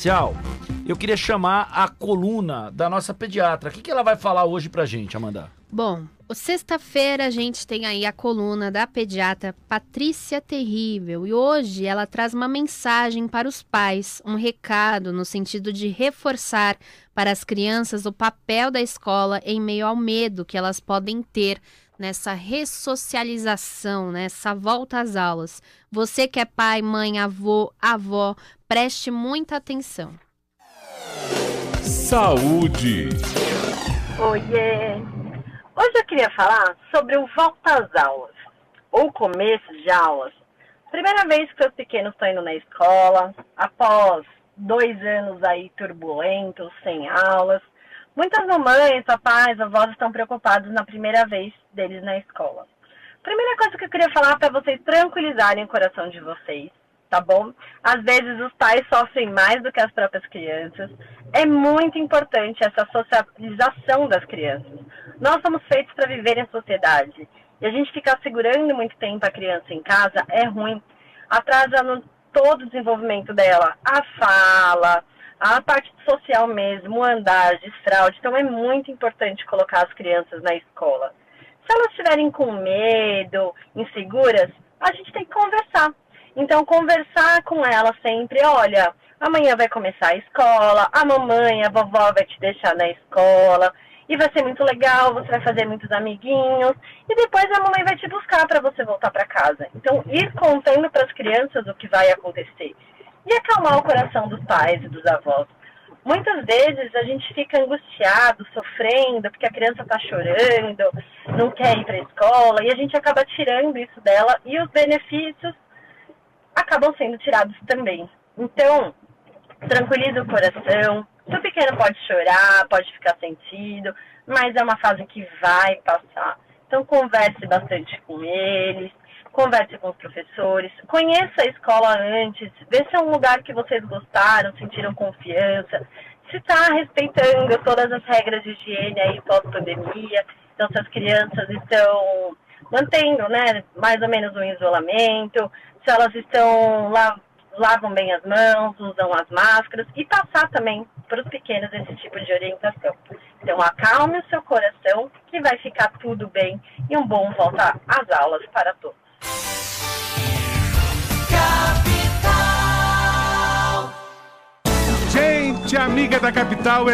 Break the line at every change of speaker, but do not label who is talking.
Tchau. Eu queria chamar a coluna da nossa pediatra. O que, que ela vai falar hoje pra gente, Amanda?
Bom, sexta-feira a gente tem aí a coluna da pediatra Patrícia Terrível e hoje ela traz uma mensagem para os pais, um recado no sentido de reforçar para as crianças o papel da escola em meio ao medo que elas podem ter nessa ressocialização, nessa volta às aulas. Você que é pai, mãe, avô, avó, preste muita atenção.
Saúde.
Oiê! Hoje eu queria falar sobre o volta às aulas, ou começo de aulas. Primeira vez que os pequenos estão indo na escola, após dois anos aí turbulentos, sem aulas. Muitas mamães, papais, avós estão preocupados na primeira vez deles na escola. Primeira coisa que eu queria falar para vocês tranquilizarem o coração de vocês, tá bom? Às vezes os pais sofrem mais do que as próprias crianças. É muito importante essa socialização das crianças. Nós somos feitos para viver em sociedade. E a gente ficar segurando muito tempo a criança em casa é ruim. Atrasa todo o desenvolvimento dela. A fala, a parte social mesmo, o andar, desfraude. Então é muito importante colocar as crianças na escola. Se elas estiverem com medo, inseguras, a gente tem que conversar. Então, conversar com elas sempre, olha, amanhã vai começar a escola, a mamãe, a vovó vai te deixar na escola, e vai ser muito legal, você vai fazer muitos amiguinhos, e depois a mamãe vai te buscar para você voltar para casa. Então, ir contando para as crianças o que vai acontecer e acalmar o coração dos pais e dos avós. Muitas vezes a gente fica angustiado, sofrendo, porque a criança está chorando, não quer ir para a escola, e a gente acaba tirando isso dela e os benefícios acabam sendo tirados também. Então, tranquiliza o coração. Seu pequeno pode chorar, pode ficar sentido, mas é uma fase que vai passar. Então, converse bastante com eles, converse com os professores, conheça a escola antes, vê se é um lugar que vocês gostaram, sentiram confiança, se está respeitando todas as regras de higiene aí pós-pandemia, então se as crianças estão mantendo, né, mais ou menos um isolamento, se elas estão lá lavam bem as mãos, usam as máscaras e passar também para os pequenos esse tipo de orientação. Então, acalme o seu coração que vai ficar tudo bem e um bom volta às aulas para todos.
Gente, amiga da capital,